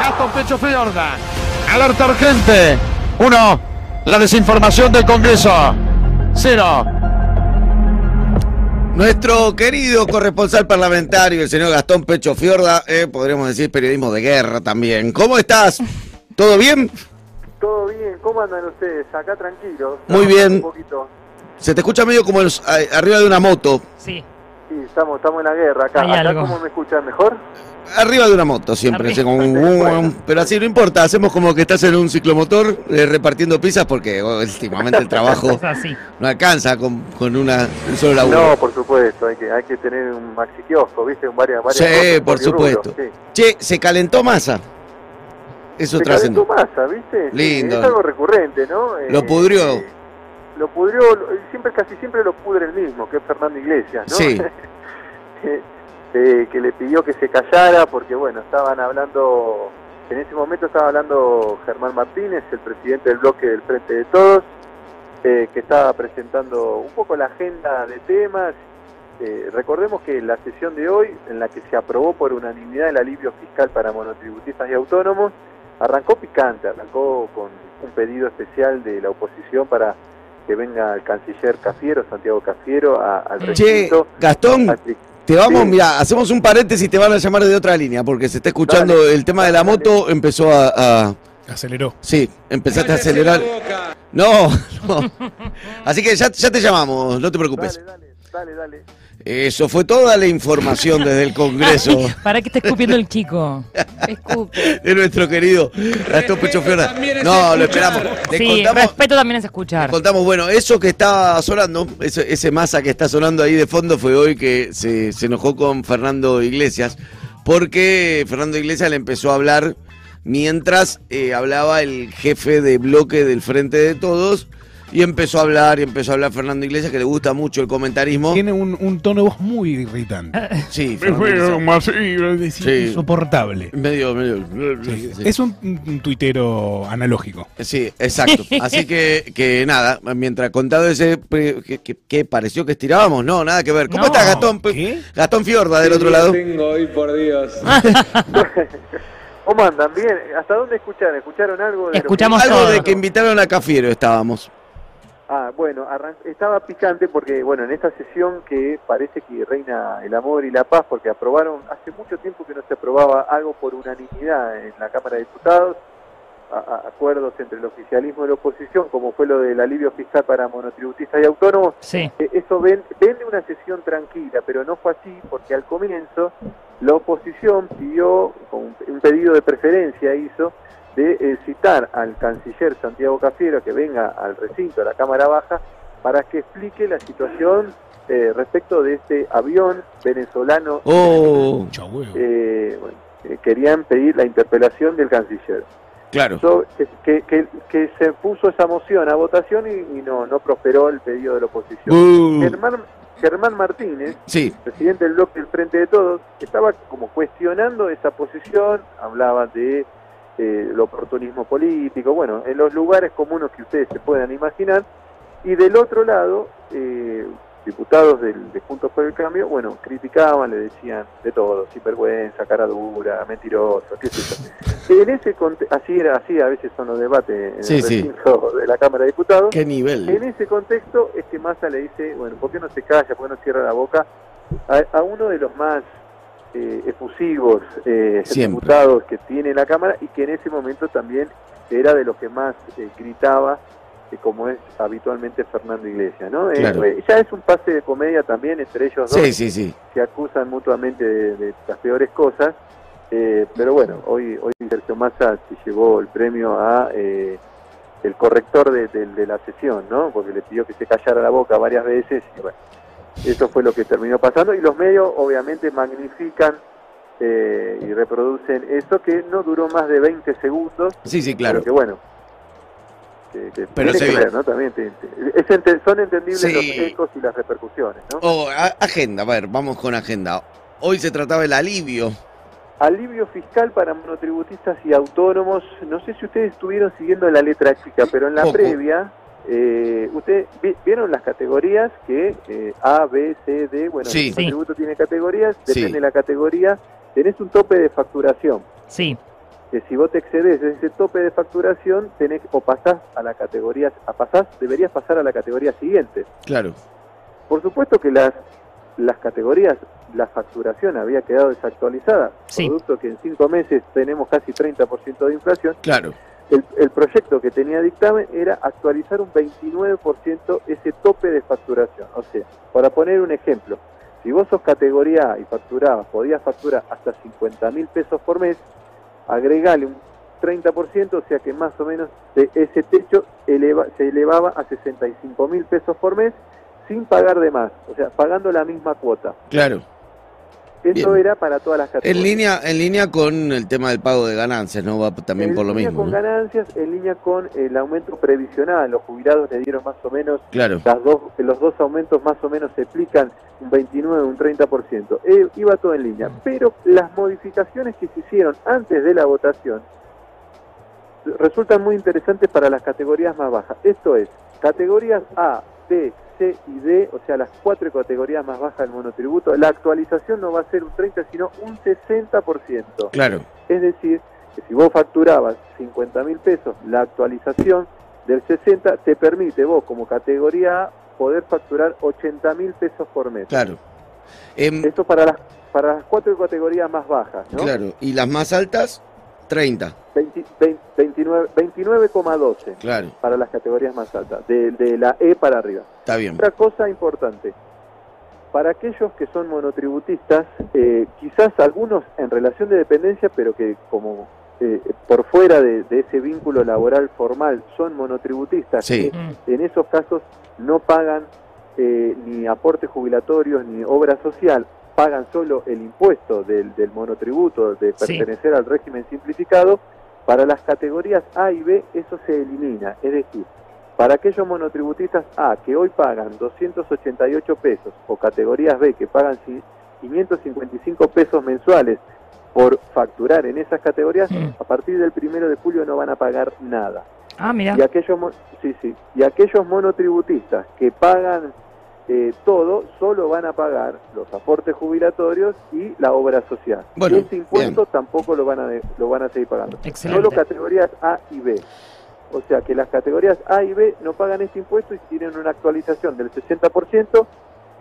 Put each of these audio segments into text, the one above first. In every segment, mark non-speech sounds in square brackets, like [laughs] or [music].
Gastón Pecho Fiorda. Alerta urgente. Uno. La desinformación del Congreso. Cero. Nuestro querido corresponsal parlamentario, el señor Gastón Pecho Fiorda, eh, podríamos decir periodismo de guerra también. ¿Cómo estás? ¿Todo bien? Todo bien, ¿cómo andan ustedes? Acá tranquilos. Muy bien. Un poquito. Se te escucha medio como los- a- arriba de una moto. Sí. Sí, estamos, estamos en la guerra acá. Hay ¿Acá algo. cómo me escuchan mejor? Arriba de una moto siempre. Así como un- [laughs] un- pero así no importa, hacemos como que estás en un ciclomotor eh, repartiendo pizzas porque oh, últimamente el trabajo [laughs] no alcanza con, con una, un solo laburo. No, por supuesto, hay que, hay que tener un maxi kiosco, ¿viste? Un varias, varias Sí, cosas, por supuesto. sí. Che, se calentó masa. Eso trascendió. masa, Lindo. Es algo recurrente, ¿no? Lo pudrió. eh, lo pudrió, lo- siempre, casi siempre lo pudre el mismo, que es Fernando Iglesias, ¿no? Sí. [laughs] que, eh, que le pidió que se callara porque, bueno, estaban hablando, en ese momento estaba hablando Germán Martínez, el presidente del bloque del Frente de Todos, eh, que estaba presentando un poco la agenda de temas. Eh, recordemos que la sesión de hoy, en la que se aprobó por unanimidad el alivio fiscal para monotributistas y autónomos, arrancó picante, arrancó con un pedido especial de la oposición para que venga el canciller Cafiero, Santiago Cafiero, a- al Che, recinto. Gastón, a expli- te vamos, Sí. mira, hacemos un paréntesis, te van a llamar de otra línea porque se está escuchando Dale. el tema de la moto, empezó a, a- Aceleró. Sí, empezaste a acelerar. No, [laughs] no. Así que ya, ya te llamamos, no te preocupes. Dale, dale, dale, dale. Eso fue toda la información desde el Congreso [laughs] ¿Para qué está escupiendo el chico? Escupe. de nuestro querido Gastón Pecho Fiorda. No, lo esperamos. Le Sí, contamos, respeto también es escuchar. contamos, bueno, eso que está sonando, ese, ese masa que está sonando ahí de fondo fue hoy que se, se enojó con Fernando Iglesias, porque Fernando Iglesias le empezó a hablar mientras eh, hablaba el jefe de bloque del Frente de Todos, y empezó a hablar, y empezó a hablar Fernando Iglesias, que le gusta mucho el comentarismo. Tiene un, un tono de voz muy irritante. [laughs] Sí, Fernando Sí. insoportable. Medio, medio. Sí. sí. Es un, un tuitero analógico. Sí, exacto. [laughs] Así que, que nada, mientras contado ese que, que- que pareció que estirábamos, no, nada que ver. ¿Cómo No. estás, Gastón? ¿Qué? Gastón Fiorda del otro lado. tengo hoy, por Dios. [laughs] ¿Cómo andan? Bien. ¿Hasta dónde escucharon? ¿Escucharon algo? De lo que- Escuchamos Algo todo. de que invitaron a Cafiero estábamos. Ah, bueno, arran- estaba picante porque, bueno, en esta sesión que parece que reina el amor y la paz, porque aprobaron, hace mucho tiempo que no se aprobaba algo por unanimidad en la Cámara de Diputados, a- a- acuerdos entre el oficialismo y la oposición, como fue lo del alivio fiscal para monotributistas y autónomos, Sí. Eh, eso ven- vende una sesión tranquila, pero no fue así porque al comienzo la oposición pidió, con un- un pedido de preferencia hizo, de eh, citar al canciller Santiago Cafiero que venga al recinto, a la Cámara Baja, para que explique la situación eh, respecto de este avión venezolano. Oh. Eh, bueno, eh, querían pedir la interpelación del canciller. claro. So- que, que- que- que se puso esa moción a votación y, y no, no prosperó el pedido de la oposición. Uh, Germán, Germán Martínez, sí, presidente del bloque del Frente de Todos, estaba como cuestionando esa posición, hablaba de eh, el oportunismo político, bueno, en los lugares comunes que ustedes se puedan imaginar, y del otro lado, eh, diputados del, de Juntos por el Cambio, bueno, criticaban, le decían de todo, sinvergüenza, cara dura, mentiroso, qué sé yo. En ese así era, así a veces son los debates en Sí, el sí. recinto de la Cámara de Diputados. qué En nivel. ese contexto es que Massa le dice, bueno, ¿por qué no se calla, por qué no cierra la boca? A, a uno de los más eh, efusivos eh, diputados que tiene la Cámara y que en ese momento también era de los que más eh, gritaba, eh, como es habitualmente Fernando Iglesias, ¿no? Eh, Claro. eh, ya es un pase de comedia también entre ellos dos, Sí, sí, sí. se acusan mutuamente de, de las peores cosas, eh, pero bueno, hoy, hoy Sergio Massa se llevó el premio a eh, el corrector de, de- de la sesión, ¿no? Porque le pidió que se callara la boca varias veces y bueno, eso fue lo que terminó pasando y los medios obviamente magnifican eh, y reproducen eso que no duró más de 20 segundos, Sí, sí, claro. porque bueno, que, que Pero se que ve. ver, ¿no? También te- te- es ente- son entendibles Sí. los ecos y las repercusiones, ¿no? Oh, a- agenda, a ver, vamos con agenda. Hoy se trataba el alivio. Alivio fiscal para monotributistas y autónomos. No sé si ustedes estuvieron siguiendo la letra chica, pero en la Poco. previa eh, usted vi- vieron las categorías que eh, A, B, C, D, bueno, Sí. el Sí. tributo tiene categorías, Sí. depende de la categoría, tenés un tope de facturación. Sí, Que si vos te excedes de ese tope de facturación, tenés o pasás a la categoría, a pasás, deberías pasar a la categoría siguiente. Claro. Por supuesto que las, las categorías, la facturación había quedado desactualizada, Sí. producto que en cinco meses tenemos casi 30% de inflación. Claro. El, el proyecto que tenía dictamen era actualizar un 29% ese tope de facturación. O sea, para poner un ejemplo, si vos sos categoría y facturabas, podías facturar hasta 50 mil pesos por mes, agregale un 30%, o sea que más o menos de ese techo eleva- se elevaba a 65 mil pesos por mes sin pagar de más, o sea, pagando la misma cuota. Claro. Eso Bien. era para todas las categorías. En línea, en línea con el tema del pago de ganancias, ¿no? Va también en por lo línea mismo. con ¿no? ganancias, en línea con el aumento previsional. Los jubilados le dieron más o menos, Claro. las dos, los dos aumentos más o menos se explican un 29, un 30%. Eh, iba todo en línea. Pero las modificaciones que se hicieron antes de la votación resultan muy interesantes para las categorías más bajas. Esto es, categorías A, B, Y D, o sea, las cuatro categorías más bajas del monotributo, la actualización no va a ser un 30, sino un 60%. Claro. Es decir, que si vos facturabas 50 mil pesos, la actualización del 60 te permite vos como categoría A poder facturar 80 mil pesos por mes. Claro. Em, Esto para las para las cuatro categorías más bajas, ¿no? Claro. Y las más altas, 30. 20 20 29 29,12 Claro. para las categorías más altas, de, de la E para arriba. Está bien. Otra cosa importante, para aquellos que son monotributistas, eh, quizás algunos en relación de dependencia, pero que como eh, por fuera de, de ese vínculo laboral formal son monotributistas, Sí. que Mm. en esos casos no pagan eh, ni aportes jubilatorios ni obra social, pagan solo el impuesto del, del monotributo de Sí. pertenecer al régimen simplificado, para las categorías A y B eso se elimina, es decir, para aquellos monotributistas A que hoy pagan 288 pesos o categorías B que pagan ci- 555 pesos mensuales por facturar en esas categorías, Mm. a partir del primero de julio no van a pagar nada. Ah, mira. Y aquellos, sí, sí, y aquellos monotributistas que pagan eh, todo, solo van a pagar los aportes jubilatorios y la obra social. Bueno, y ese impuesto tampoco lo van a de- lo van a seguir pagando. Excelente. Solo categorías A y B. O sea que las categorías A y B no pagan este impuesto y tienen una actualización del 60%,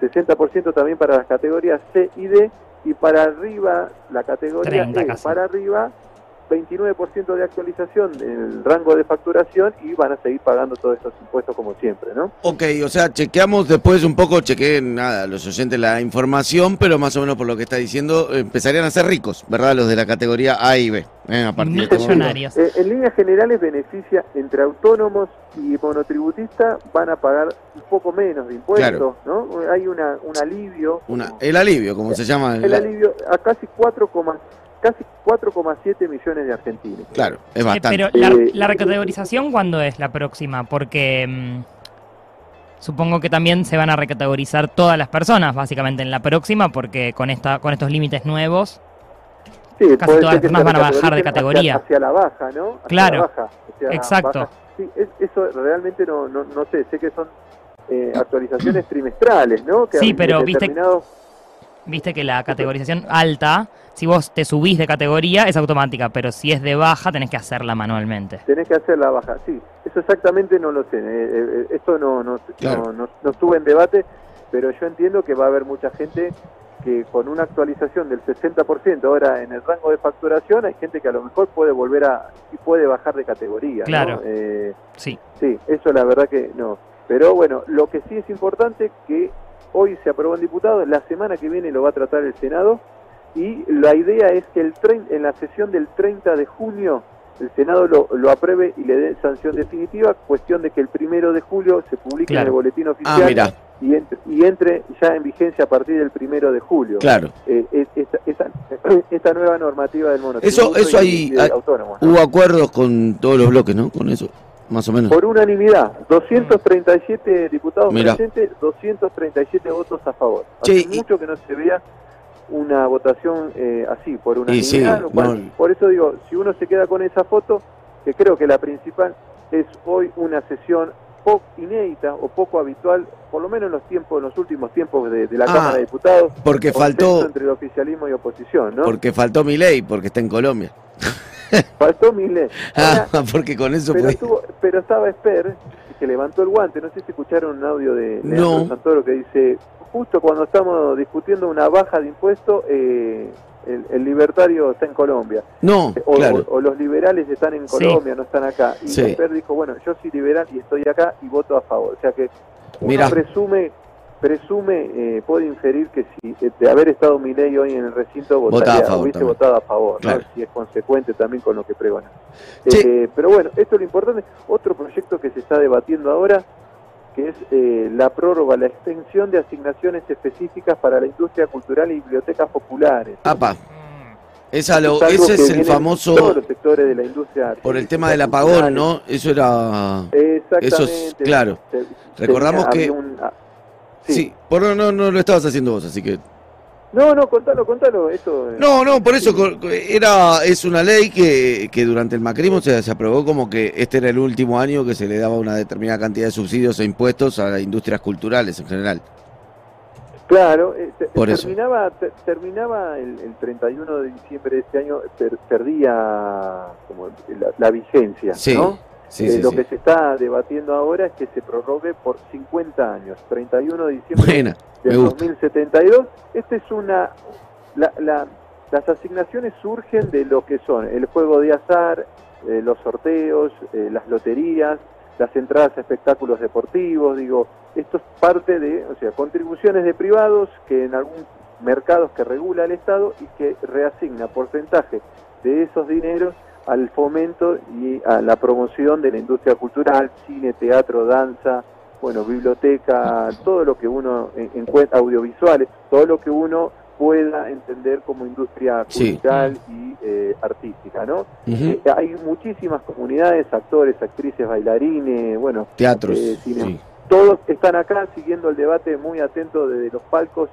60% también para las categorías C y D, y para arriba, la categoría 30 E, casi. para arriba, 29% de actualización en el rango de facturación y van a seguir pagando todos estos impuestos como siempre, ¿no? Ok, o sea, chequeamos después un poco, chequeé nada, los oyentes la información, pero más o menos por lo que está diciendo, empezarían a ser ricos, ¿verdad? Los de la categoría A y B, ¿eh? a partir de este. Eh, en líneas generales beneficia entre autónomos y monotributistas van a pagar un poco menos de impuestos, Claro. ¿no? Hay una, un alivio. Una, el alivio, como se llama. el alivio a casi 4, casi 4,7 millones de argentinos. Claro, es Eh, bastante. pero la, Eh, la recategorización, ¿cuándo es la próxima? Porque mm, supongo que también se van a recategorizar todas las personas, básicamente, en la próxima, porque con esta con estos límites nuevos. Sí, Casi todas las personas van a bajar de categoría. Hacia, hacia la baja, ¿no? Hacia Claro. la baja, hacia la Exacto. baja. Sí, es- eso realmente no, no, no sé, sé que son eh, actualizaciones trimestrales, ¿no? Que Sí, pero viste- Viste que la categorización alta, si vos te subís de categoría, es automática, pero si es de baja, tenés que hacerla manualmente. Tenés que hacer la baja, sí. Eso exactamente no lo sé. eh, eh, esto no, no, Claro. no, no- no estuvo en debate, pero yo entiendo que va a haber mucha gente que con una actualización del 60% ahora en el rango de facturación, hay gente que a lo mejor puede volver a y puede bajar de categoría. ¿no? Claro. Eh, Sí. Sí, eso la verdad que no. Pero bueno, lo que sí es importante que hoy se aprobó en diputados, la semana que viene lo va a tratar el Senado y la idea es que el en la sesión del 30 de junio el Senado lo, lo apruebe y le dé sanción definitiva, cuestión de que el primero de julio se publique en el boletín Ah, oficial y, entre, y entre ya en vigencia a partir del primero de julio. claro. Eh, es- esta, esta- [coughs] esta nueva normativa del monotributo Eso- eso hay- autónomos, ¿no? Hubo acuerdos con todos los bloques, ¿no? Con eso, más o menos. Por unanimidad, 237 diputados Mira. presentes, 237 votos a favor. Hace mucho que no se vea una votación eh, así, por Y sí, no. Por eso digo, si uno se queda con esa foto, que creo que la principal es hoy una sesión poco inédita o poco habitual, por lo menos en los tiempos, en los últimos tiempos de, de la Ah, Cámara de Diputados. Porque faltó, entre el oficialismo y oposición, ¿no? porque faltó mi ley, porque está en Colombia. Faltó Milei. [laughs] Ah, porque con eso pero, estuvo- pero estaba Esper, que levantó el guante. No sé si escucharon un audio de Leandro No. Santoro que dice: justo cuando estamos discutiendo una baja de impuestos, eh, el, el libertario está en Colombia. No, O, claro. o- o los liberales están en Sí. Colombia, no están acá. Y Sí. Esper dijo: bueno, yo soy liberal y estoy acá y voto a favor. O sea que uno Mirá. presume. Presume, eh, puede inferir que si eh, de haber estado Milei hoy en el recinto votaría, favor hubiese también. votado a favor, ¿no? Claro. si es consecuente también con lo que pregona. Sí. Eh, pero bueno, esto es lo importante. Otro proyecto que se está debatiendo ahora, que es eh, la prórroga, la extensión de asignaciones específicas para la industria cultural y bibliotecas populares. Apa, esa lo- es ese es el famoso Todos los sectores de la industria. por el tema del apagón, cultural. ¿no? Eso era. Exactamente. Eso es claro. Se- Recordamos tenía- que- un- ah, Sí, sí. por no, no lo estabas haciendo vos, así que. No, no, contalo, contalo. Esto, eh, No, no, por eso era es una ley que, que durante el macrismo se, se aprobó como que este era el último año que se le daba una determinada cantidad de subsidios e impuestos a las industrias culturales en general. Claro, eh, eso. terminaba, te- terminaba el, el 31 de diciembre de este año, per- perdía como la, la vigencia, Sí, ¿no? Sí, Eh, sí, lo sí. que se está debatiendo ahora es que se prorrogue por 50 años, 31 de diciembre Buena, gusta. 2072. Esta es una... la- la- las asignaciones surgen de lo que son el juego de azar, eh, los sorteos, eh, las loterías, las entradas a espectáculos deportivos, digo, esto es parte de, o sea, contribuciones de privados que en algún mercados que regula el Estado y que reasigna porcentaje de esos dineros al fomento y a la promoción de la industria cultural, cine, teatro, danza, bueno, biblioteca, todo lo que uno en- encuentra, audiovisuales, todo lo que uno pueda entender como industria Sí. cultural y eh, artística, ¿no? Eh, hay muchísimas comunidades, actores, actrices, bailarines, bueno, Teatros. eh, cine. sí. todos están acá siguiendo el debate muy atento desde los palcos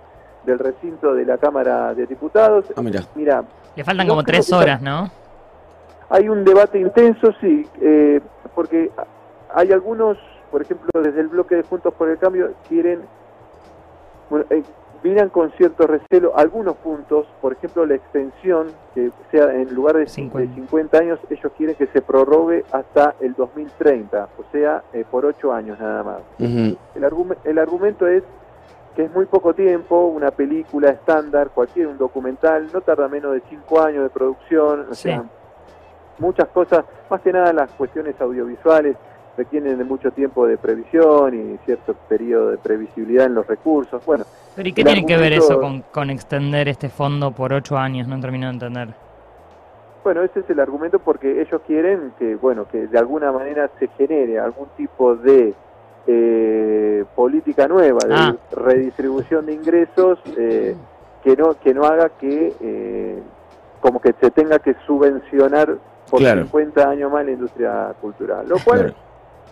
del recinto de la Cámara de Diputados. Ah, mira. Mira, Le faltan como tres horas, ¿no? Hay un debate intenso, sí, eh, porque hay algunos, por ejemplo, desde el bloque de Juntos por el Cambio, quieren, bueno, eh, miran con cierto recelo algunos puntos, por ejemplo, la extensión, que sea en lugar de 50, 50. 50 años, ellos quieren que se prorrogue hasta el 2030, o sea, eh, por 8 años nada más. El, argume- el argumento es que es muy poco tiempo, una película estándar, cualquier un documental, no tarda menos de 5 años de producción, o Sí. sea, muchas cosas, más que nada las cuestiones audiovisuales requieren de mucho tiempo de previsión y cierto periodo de previsibilidad en los recursos. Bueno, Pero ¿y qué tiene que ver eso con, con extender este fondo por ocho años? No termino de entender. Bueno, ese es el argumento porque ellos quieren que, bueno, que de alguna manera se genere algún tipo de eh, política nueva de Ah. redistribución de ingresos eh, que no que no haga que eh, como que se tenga que subvencionar por Claro. 50 años más la industria cultural, lo cual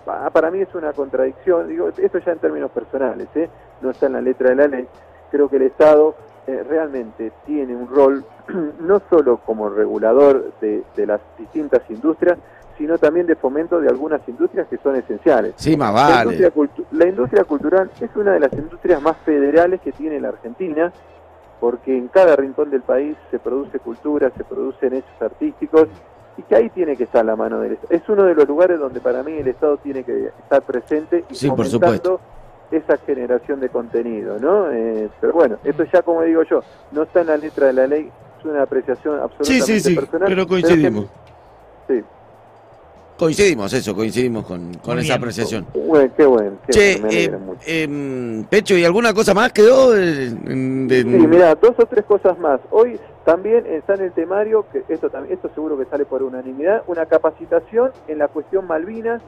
Claro. para mí es una contradicción, digo, esto ya en términos personales, ¿eh? no está en la letra de la ley, creo que el Estado eh, realmente tiene un rol [clears throat] no solo como regulador de, de las distintas industrias, sino también de fomento de algunas industrias que son esenciales. Sí, más La, vale. industria cultu- la industria cultural es una de las industrias más federales que tiene la Argentina, porque en cada rincón del país se produce cultura, se producen hechos artísticos, y que ahí tiene que estar la mano del Estado. Es uno de los lugares donde para mí el Estado tiene que estar presente y Sí, por fomentando esa generación de contenido, ¿no? Eh, pero bueno, esto ya como digo yo, no está en la letra de la ley, es una apreciación absolutamente sí, sí, personal. pero que- coincidimos. sí, Coincidimos, eso, coincidimos con, con esa bien. apreciación. bueno, qué bueno, qué Che, bueno, me alegra eh, mucho. em, Pecho, ¿y alguna cosa más quedó? en- de- Sí, mira, dos o tres cosas más. Hoy también está en el temario, que esto también, esto seguro que sale por unanimidad, una capacitación en la cuestión Malvinas.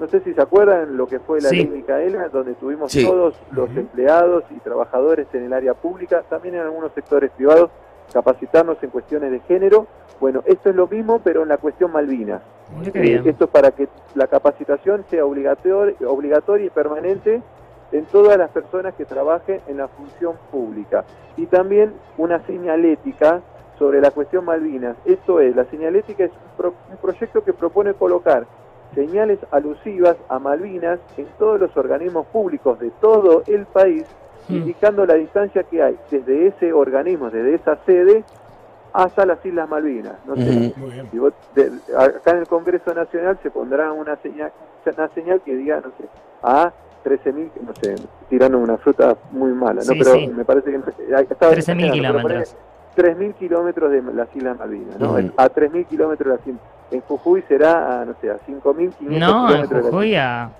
No sé si se acuerdan lo que fue la Sí. ley Micaela, donde tuvimos Sí. todos los empleados y trabajadores en el área pública, también en algunos sectores privados, capacitarnos en cuestiones de género. Bueno, esto es lo mismo, pero en la cuestión Malvinas. Eh, esto es para que la capacitación sea obligatoria, obligatoria y permanente en todas las personas que trabajen en la función pública. Y también una señalética sobre la cuestión Malvinas. Esto es, la señalética es un, pro- un proyecto que propone colocar señales alusivas a Malvinas en todos los organismos públicos de todo el país. Indicando la distancia que hay desde ese organismo, desde esa sede, hasta las Islas Malvinas. No sé, Ujú. Muy bien. si vos- de- acá en el Congreso Nacional se pondrá una señal, una señal que diga, no sé, a 13.000, no sé, tirando una fruta muy mala, ¿no? Sí, Pero sí. me parece que ahí estaba 13.000 exagerando, pero kilómetros. ponele 3.000 kilómetros de las Islas Malvinas, ¿no? Ujú. A 3.000 kilómetros de las Islas En Jujuy será, a, no sé, a 5.500 No, en kilómetros de las Jujuy a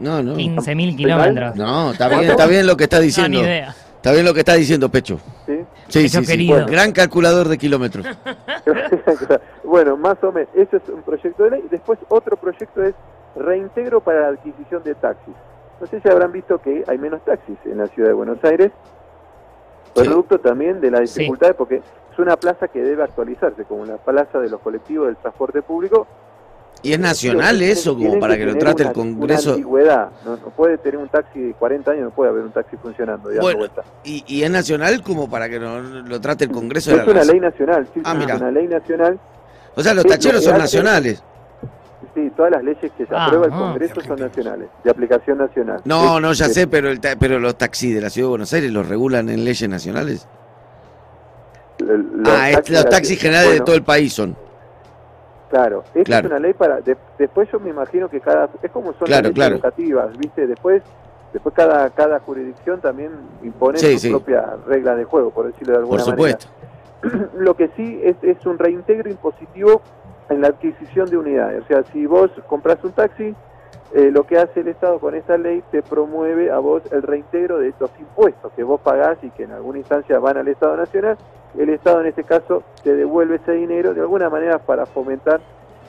No, no. 15.000 kilómetros. No, está bien, está bien lo que está No, diciendo. ni idea. Está bien lo que está diciendo Pecho. ¿sí? Sí, Pecho sí, sí. Gran calculador de kilómetros. [laughs] bueno, más o menos, eso es un proyecto de ley. Después otro proyecto es reintegro para la adquisición de taxis. No sé si habrán visto que hay menos taxis en la ciudad de Buenos Aires, Sí. producto también de las Sí. dificultades, porque es una plaza que debe actualizarse, como la plaza de los colectivos del transporte público. ¿Y es nacional eso como para que lo trate el Congreso? Una antigüedad, no, no puede tener un taxi de 40 años, no puede haber un taxi funcionando Bueno. ¿Y, y es nacional como para que lo, lo trate el Congreso de Es la una Nación? ley nacional, sí, Ah, mira. es una ley nacional. O sea, los tacheros son nacionales. Sí, todas las leyes que se Ah, aprueba el Congreso son nacionales, de aplicación nacional. No, Es- no, ya es- sé, pero, el ta- pero los taxis de la Ciudad de Buenos Aires los regulan en leyes nacionales. Los ah, es- taxis los de taxis generales de todo el país son. Claro, esta Claro. es una ley para. de- después yo me imagino que cada. Es como son Claro, las leyes claro. educativas, ¿viste? Después después cada cada jurisdicción también impone Sí, sus sí. propias reglas de juego, por decirlo de alguna Por manera. supuesto. [clears throat] Lo que sí es, es un reintegro impositivo en la adquisición de unidades. O sea, si vos compras un taxi, eh, lo que hace el Estado con esta ley te promueve a vos el reintegro de estos impuestos que vos pagás y que en alguna instancia van al Estado Nacional. El Estado en este caso te devuelve ese dinero de alguna manera para fomentar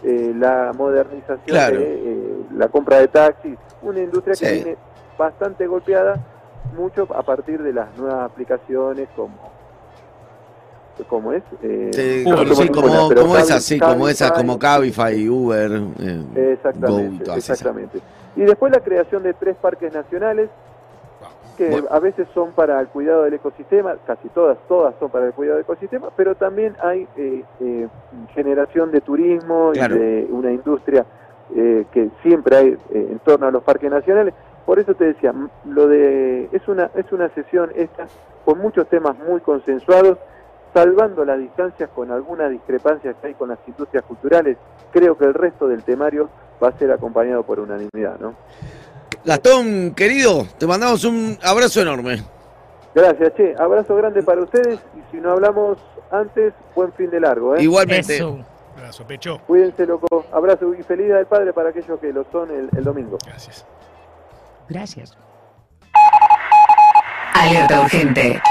eh, la modernización Claro. de eh, la compra de taxis, una industria que viene bastante golpeada, mucho a partir de las nuevas aplicaciones como como es eh, Uber, como, sí, como, como Cabify- esas, sí, como esas, como Cabify, Uber, eh, Go Exactamente, esas. exactamente. Y después la creación de tres parques nacionales que Bueno. a veces son para el cuidado del ecosistema, casi todas, todas son para el cuidado del ecosistema, pero también hay eh, eh, generación de turismo Claro. y de una industria eh, que siempre hay eh, en torno a los parques nacionales. Por eso te decía, lo de es una es una sesión esta con muchos temas muy consensuados, salvando las distancias con algunas discrepancias que hay con las industrias culturales. Creo que el resto del temario va a ser acompañado por unanimidad, ¿no? Gastón, querido, te mandamos un abrazo enorme. Gracias, che. Abrazo grande para ustedes y si no hablamos antes, buen fin de largo, ¿eh? Igualmente. Eso. Abrazo, pecho. Cuídense, loco. Abrazo y feliz Día del Padre para aquellos que lo son el, el domingo. Gracias. Gracias. Alerta urgente.